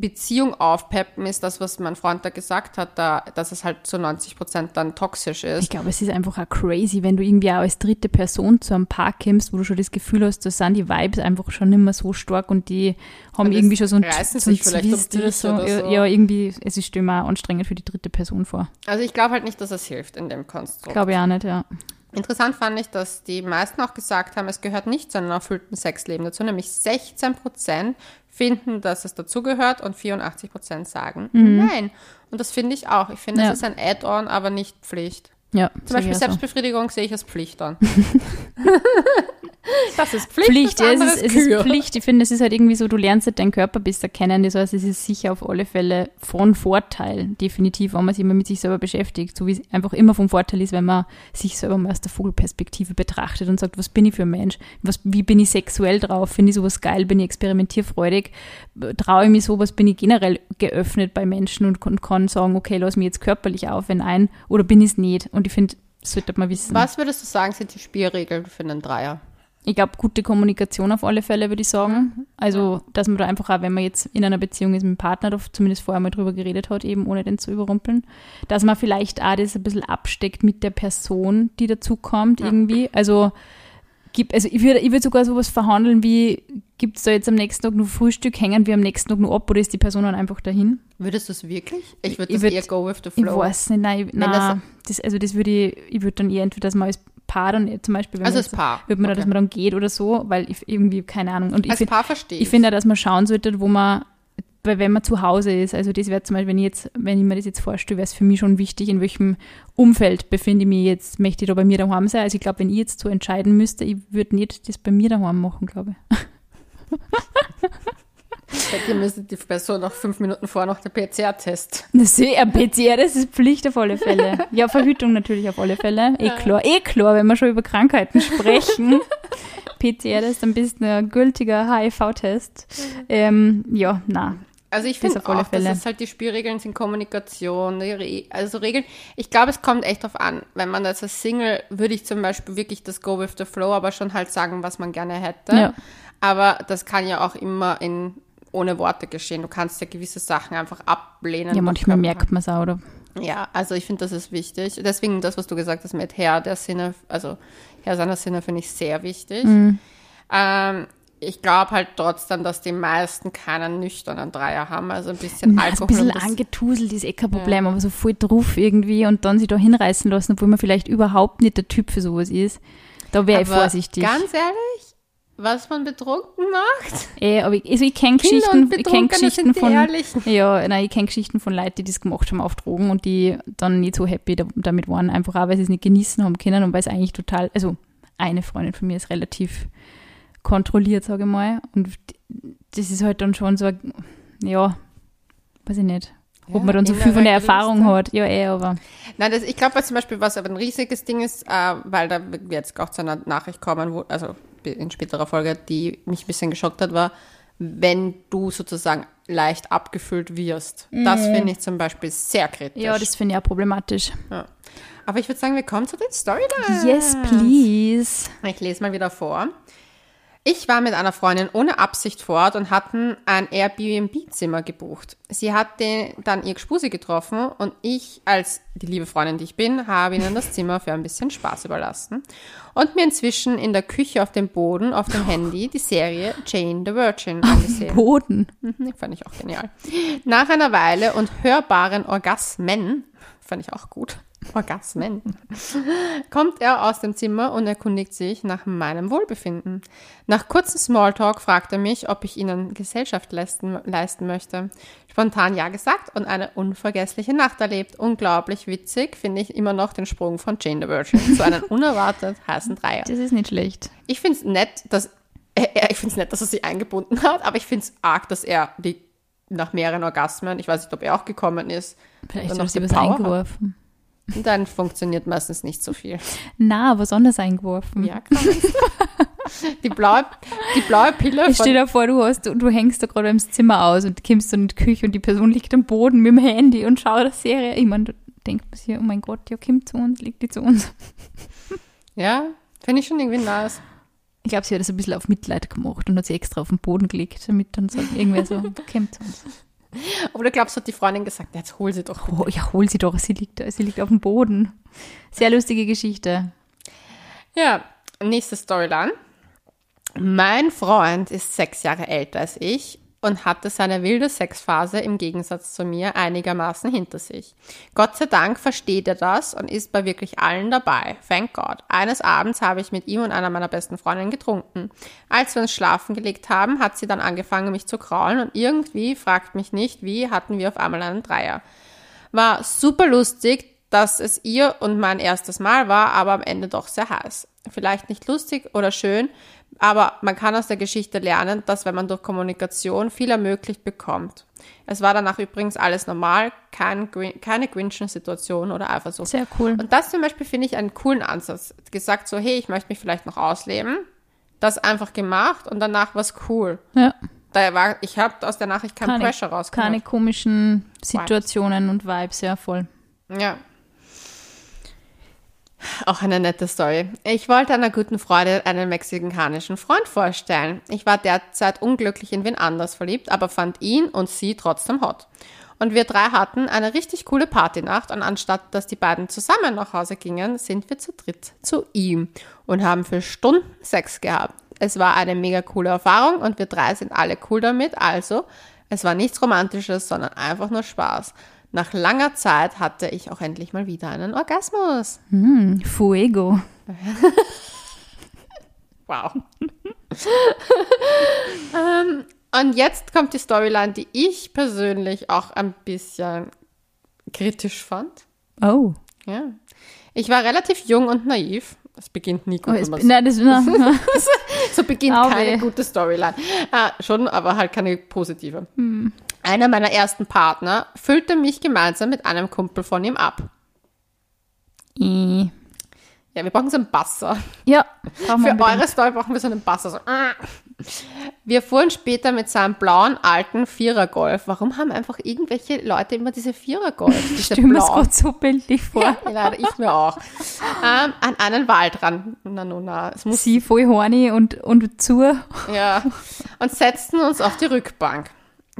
Beziehung aufpeppen ist das, was mein Freund da gesagt hat, da, dass es halt zu 90 Prozent dann toxisch ist. Ich glaube, es ist einfach auch crazy, wenn du irgendwie auch als dritte Person zu einem Park kommst, wo du schon das Gefühl hast, da sind die Vibes einfach schon nicht mehr so stark und die haben Und irgendwie schon so reißen so vielleicht um oder so. oder Ja, so. ja, irgendwie, es ist immer anstrengend für die dritte Person vor. Also ich glaube halt nicht, dass es hilft in dem Konstrukt. Glaube ich auch nicht, ja. Interessant fand ich, dass die meisten auch gesagt haben, es gehört nicht zu einem erfüllten Sexleben dazu, nämlich 16 Prozent finden, dass es dazugehört und 84 Prozent sagen nein. Und das finde ich auch. Ich finde, Mhm. Ja. das ist ein Add-on, aber nicht Pflicht. Ja, Zum Beispiel auch so. Selbstbefriedigung sehe ich als Pflicht an. [LAUGHS] das ist Pflicht, Pflicht, das ja, es ist, es ist. Pflicht. Ich finde, es ist halt irgendwie so, du lernst halt deinen Körper besser kennen. Das heißt, es ist sicher auf alle Fälle von Vorteil, definitiv, wenn man sich immer mit sich selber beschäftigt. So wie es einfach immer von Vorteil ist, wenn man sich selber mal aus der Vogelperspektive betrachtet und sagt, was bin ich für ein Mensch? Was, wie bin ich sexuell drauf? Finde ich sowas geil? Bin ich experimentierfreudig? Traue ich mich sowas? Bin ich generell geöffnet bei Menschen und, und kann sagen, okay, lass mich jetzt körperlich auf, wenn ein, oder bin ich es nicht? Und ich finde, das sollte man wissen. Was würdest du sagen, sind die Spielregeln für einen Dreier? Ich glaube, gute Kommunikation auf alle Fälle, würde ich sagen. Also, dass man da einfach auch, wenn man jetzt in einer Beziehung ist mit dem Partner, da zumindest vorher mal drüber geredet hat, eben ohne den zu überrumpeln, dass man vielleicht auch das ein bisschen absteckt mit der Person, die dazukommt, irgendwie. Also, gibt, also ich würde ich würd sogar sowas verhandeln wie, gibt es da jetzt am nächsten Tag nur Frühstück, hängen wir am nächsten Tag nur ab oder ist die Person dann einfach dahin? Würdest du es wirklich? Ich würde Ich das würd- eher go with the Ich flow. weiß nicht, nein, ich, nein das, also das würde ich, ich würde dann eher entweder das mal als Paar dann zum Beispiel, wenn Also man als Paar. würde man da, Okay. dass man dann geht oder so, weil ich irgendwie, keine Ahnung. Und ich, Als find- Paar verstehe ich finde, dass man schauen sollte, wo man, weil wenn man zu Hause ist, also das wäre zum Beispiel, wenn ich jetzt, wenn ich mir das jetzt vorstelle, wäre es für mich schon wichtig, in welchem Umfeld befinde ich mich jetzt, möchte ich da bei mir daheim sein. Also ich glaube, wenn ich jetzt so entscheiden müsste, ich würde nicht das bei mir daheim machen, glaube ich. [LAUGHS] Ihr müsstet die Person noch fünf Minuten vor noch der PCR-Test. Ja PCR, das ist Pflicht auf alle Fälle. Ja, Verhütung natürlich auf alle Fälle. Eh klar, eh klar, wenn wir schon über Krankheiten sprechen. [LAUGHS] PCR ist ein bisschen ein gültiger HIV-Test. Ähm, ja, na. Also ich finde auf alle auch, dass Fälle. es halt die Spielregeln sind Kommunikation, also Regeln. Ich glaube, es kommt echt drauf an. Wenn man das als Single, würde ich zum Beispiel wirklich das Go with the Flow, aber schon halt sagen, was man gerne hätte. Ja. Aber das kann ja auch immer in ohne Worte geschehen. Du kannst ja gewisse Sachen einfach ablehnen. Ja, manchmal merkt man es auch, oder? Ja, also ich finde, das ist wichtig. Deswegen das, was du gesagt hast mit Herr der Sinne, also Herr seiner Sinne finde ich sehr wichtig. Mhm. Ähm, ich glaube halt trotzdem, dass die meisten keinen nüchternen Dreier haben, also ein bisschen Na, Alkohol. ein bisschen angetuselt ist eh kein Problem, aber so voll drauf irgendwie und dann sich da hinreißen lassen, obwohl man vielleicht überhaupt nicht der Typ für sowas ist. Da wäre ich vorsichtig. Ganz ehrlich, was man betrunken macht, Eh, aber ich, also ich kenne Geschichten, ich kenn Geschichten von, Ehrlichen. ja, nein, ich kenne Geschichten von Leuten, die das gemacht haben auf Drogen und die dann nicht so happy da, damit waren, einfach auch, weil sie es nicht genießen haben können und weil es eigentlich total, also eine Freundin von mir ist relativ kontrolliert, sage ich mal, und das ist halt dann schon so, ja, weiß ich nicht, ob man dann so viel von der Erfahrung hat, ja, eh, aber Nein, das, ich glaube, was zum Beispiel, was aber ein riesiges Ding ist, äh, weil da wird jetzt auch zu einer Nachricht kommen, wo, also in späterer Folge, die mich ein bisschen geschockt hat, war, wenn du sozusagen leicht abgefüllt wirst. Das finde ich zum Beispiel sehr kritisch. ja, das finde ich auch problematisch. Ja. Aber ich würde sagen, wir kommen zu den Storylines. Yes, please. Ich lese mal wieder vor. Ich war mit einer Freundin ohne Absicht fort und hatten ein Airbnb-Zimmer gebucht. Sie hat den, dann ihr Gspusi getroffen und ich, als die liebe Freundin, die ich bin, habe ihnen das Zimmer für ein bisschen Spaß überlassen und mir inzwischen in der Küche auf dem Boden, auf dem Handy, die Serie Jane the Virgin angesehen. Boden. Mhm, fand ich auch genial. Nach einer Weile und hörbaren Orgasmen, fand ich auch gut, Orgasmen, kommt er aus dem Zimmer und erkundigt sich nach meinem Wohlbefinden. Nach kurzem Smalltalk fragt er mich, ob ich ihnen Gesellschaft leisten, leisten möchte. Spontan ja gesagt und eine unvergessliche Nacht erlebt. Unglaublich witzig finde ich immer noch den Sprung von Jane the Virgin zu einem [LAUGHS] unerwartet heißen Dreier. Das ist nicht schlecht. Ich finde es nett, dass er, ich finde es nett, dass er sie eingebunden hat, aber ich finde es arg, dass er die nach mehreren Orgasmen, ich weiß nicht, ob er auch gekommen ist, Vielleicht hat noch sie was Power hat. eingeworfen. Und dann funktioniert meistens nicht so viel. Na, was anderes eingeworfen. Ja, klar. [LAUGHS] die, blaue, die blaue Pille Ich stell von, dir vor, du, hast, du hängst da gerade im Zimmer aus und kommst dann in die Küche und die Person liegt am Boden mit dem Handy und schaut eine Serie. Ich meine, da denkt man sich, oh mein Gott, ja, kommt zu uns, liegt die zu uns. [LAUGHS] ja, finde ich schon irgendwie nice. Ich glaube, sie hat das ein bisschen auf Mitleid gemacht und hat sie extra auf den Boden gelegt, damit dann so irgendwer so, [LAUGHS] kommt zu uns. Oder glaubst du, hat die Freundin gesagt, jetzt hol sie doch. Oh, ja, hol sie doch, sie liegt da, sie liegt auf dem Boden. Sehr lustige Geschichte. Ja, nächste Storyline. Mein Freund ist sechs Jahre älter als ich und hatte seine wilde Sexphase im Gegensatz zu mir einigermaßen hinter sich. Gott sei Dank versteht er das und ist bei wirklich allen dabei. Thank God. Eines Abends habe ich mit ihm und einer meiner besten Freundinnen getrunken. Als wir uns schlafen gelegt haben, hat sie dann angefangen, mich zu kraulen und irgendwie, fragt mich nicht wie, hatten wir auf einmal einen Dreier. War super lustig, dass es ihr und mein erstes Mal war, aber am Ende doch sehr heiß. Vielleicht nicht lustig oder schön, aber man kann aus der Geschichte lernen, dass wenn man durch Kommunikation viel ermöglicht bekommt. Es war danach übrigens alles normal, kein, Grin- keine grinchen Situation oder Eifersucht. Sehr cool. Und das zum Beispiel finde ich einen coolen Ansatz. Gesagt so, hey, ich möchte mich vielleicht noch ausleben. Das einfach gemacht und danach war es cool. Ja, Da war, ich habe aus der Nachricht kein keine, Pressure rausgehört. keine komischen Situationen und Vibes, ja, voll. Ja. Auch eine nette Story. Ich wollte einer guten Freude einen mexikanischen Freund vorstellen. Ich war derzeit unglücklich in wen anders verliebt, aber fand ihn und sie trotzdem hot. Und wir drei hatten eine richtig coole Partynacht und anstatt dass die beiden zusammen nach Hause gingen, sind wir zu dritt zu ihm und haben für Stunden Sex gehabt. Es war eine mega coole Erfahrung und wir drei sind alle cool damit. Also, es war nichts Romantisches, sondern einfach nur Spaß. Nach langer Zeit hatte ich auch endlich mal wieder einen Orgasmus. Hm, Fuego. [LAUGHS] Wow. ähm, und jetzt kommt die Storyline, die ich persönlich auch ein bisschen kritisch fand. Oh. Ja. Ich war relativ jung und naiv. Es beginnt nie gut. oh nein, das, nein. [LAUGHS] so beginnt Au keine weh. gute Storyline. Äh, schon, aber halt keine positive. Einer meiner ersten Partner füllte mich gemeinsam mit einem Kumpel von ihm ab. I. Ja, wir brauchen so einen Basser. Ja, Für unbedingt. eure Story brauchen wir so einen Basser. So. äh. Wir fuhren später mit seinem blauen alten Vierer-Golf. Warum haben einfach irgendwelche Leute immer diese Vierer-Golf? [LAUGHS] Diese das blauen? gerade so bildlich vor. Ja, ich mir auch. Ähm, an einen Waldrand. Na, na, na. Es muss, Sie voll horny und, und zu. ja. Und setzten uns auf die Rückbank.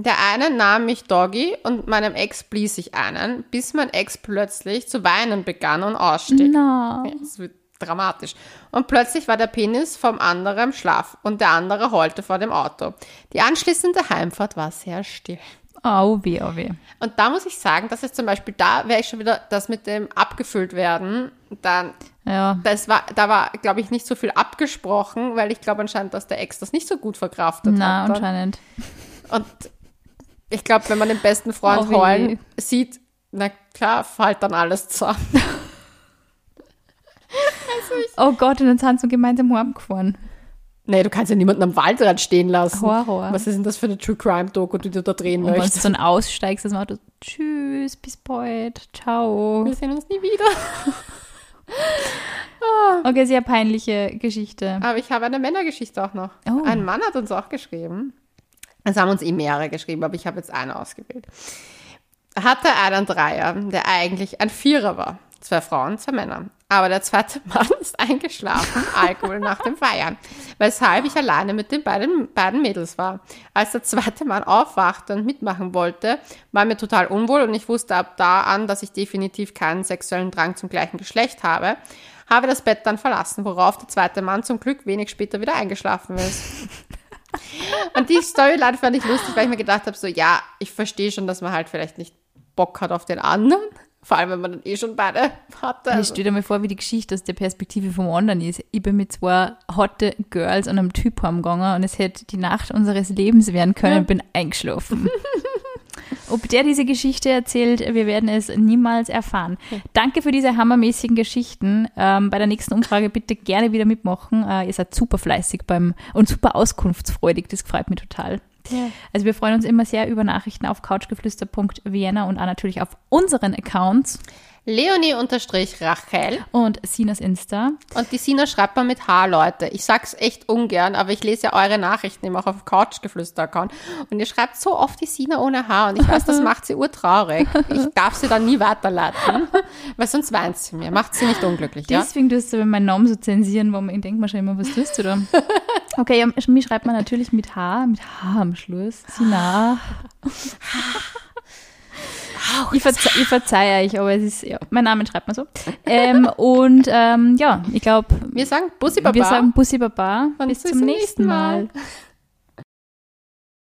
Der eine nahm mich Doggy und meinem Ex blies ich einen, bis mein Ex plötzlich zu weinen begann und ausstieg. Na. Ja, es wird dramatisch. Und plötzlich war der Penis vom anderen im Schlaf und der andere heulte vor dem Auto. Die anschließende Heimfahrt war sehr still. Au weh, au weh. Und da muss ich sagen, das ist zum Beispiel, da wäre ich schon wieder das mit dem abgefüllt werden, dann, Ja. das war, da war, glaube ich, nicht so viel abgesprochen, weil ich glaube anscheinend, dass der Ex das nicht so gut verkraftet Na, hat. dann. anscheinend. Und ich glaube, wenn man den besten Freund Oh, heulen sieht, na klar, fällt dann alles zusammen. [LAUGHS] Oh Gott, und dann sind sie gemeinsam heimgefahren. Nee, du kannst ja niemanden am Waldrand stehen lassen. Horror. Was ist denn das für eine True Crime Doku, die du da drehen Und wenn du möchtest? dann aussteigst, das Auto, tschüss, bis bald, ciao. Wir sehen uns nie wieder. [LAUGHS] Okay, sehr peinliche Geschichte. Aber ich habe eine Männergeschichte auch noch. Oh. Ein Mann hat uns auch geschrieben. Es haben uns eh mehrere geschrieben, aber ich habe jetzt eine ausgewählt. Hatte einen Dreier, der eigentlich ein Vierer war. Zwei Frauen, zwei Männer. Aber der zweite [LAUGHS] Mann ist eingeschlafen, Alkohol nach dem Feiern, weshalb ich alleine mit den beiden, beiden Mädels war. Als der zweite Mann aufwachte und mitmachen wollte, war mir total unwohl und ich wusste ab da an, dass ich definitiv keinen sexuellen Drang zum gleichen Geschlecht habe. Habe das Bett dann verlassen, worauf der zweite Mann zum Glück wenig später wieder eingeschlafen ist. Und die Storyline fand ich lustig, weil ich mir gedacht habe, so ja, ich verstehe schon, dass man halt vielleicht nicht Bock hat auf den anderen. Vor allem, wenn man dann eh schon beide hatte. Ich Also, stell dir mal vor, wie die Geschichte aus der Perspektive vom anderen ist. Ich bin mit zwei hotte Girls an einem Typ heimgegangen und es hätte die Nacht unseres Lebens werden können Ja. und bin eingeschlafen. [LAUGHS] Ob der diese Geschichte erzählt, wir werden es niemals erfahren. Danke für diese hammermäßigen Geschichten. Ähm, bei der nächsten Umfrage bitte gerne wieder mitmachen. Äh, ihr seid super fleißig beim und super auskunftsfreudig. Das freut mich total. Ja. Also wir freuen uns immer sehr über Nachrichten auf couchgeflüster.vienna und auch natürlich auf unseren Accounts Leonie-Rachel und Sinas Insta. und die Sina schreibt mal mit H, Leute. Ich sag's echt ungern, aber ich lese ja eure Nachrichten immer auch auf Couchgeflüster-Account. Und ihr schreibt so oft die Sina ohne H und ich weiß, das [LAUGHS] macht sie urtraurig. Ich darf sie dann nie weiterleiten, weil sonst weint sie mir. Macht sie nicht unglücklich, ja? Deswegen tust du meinen Namen so zensieren, wo man ich denkt man schon immer, was tust du da? [LAUGHS] Okay, ja, mir schreibt man natürlich mit H, mit H am Schluss. Sina. [LAUGHS] Ich, verze ich verzeihe euch, aber es ist, ja, mein Name schreibt man so. [LAUGHS] Ähm, und ähm, ja, ich glaube, Wir sagen Bussi Baba. wir sagen Bussi Baba. Bis zum nächsten Mal. Mal.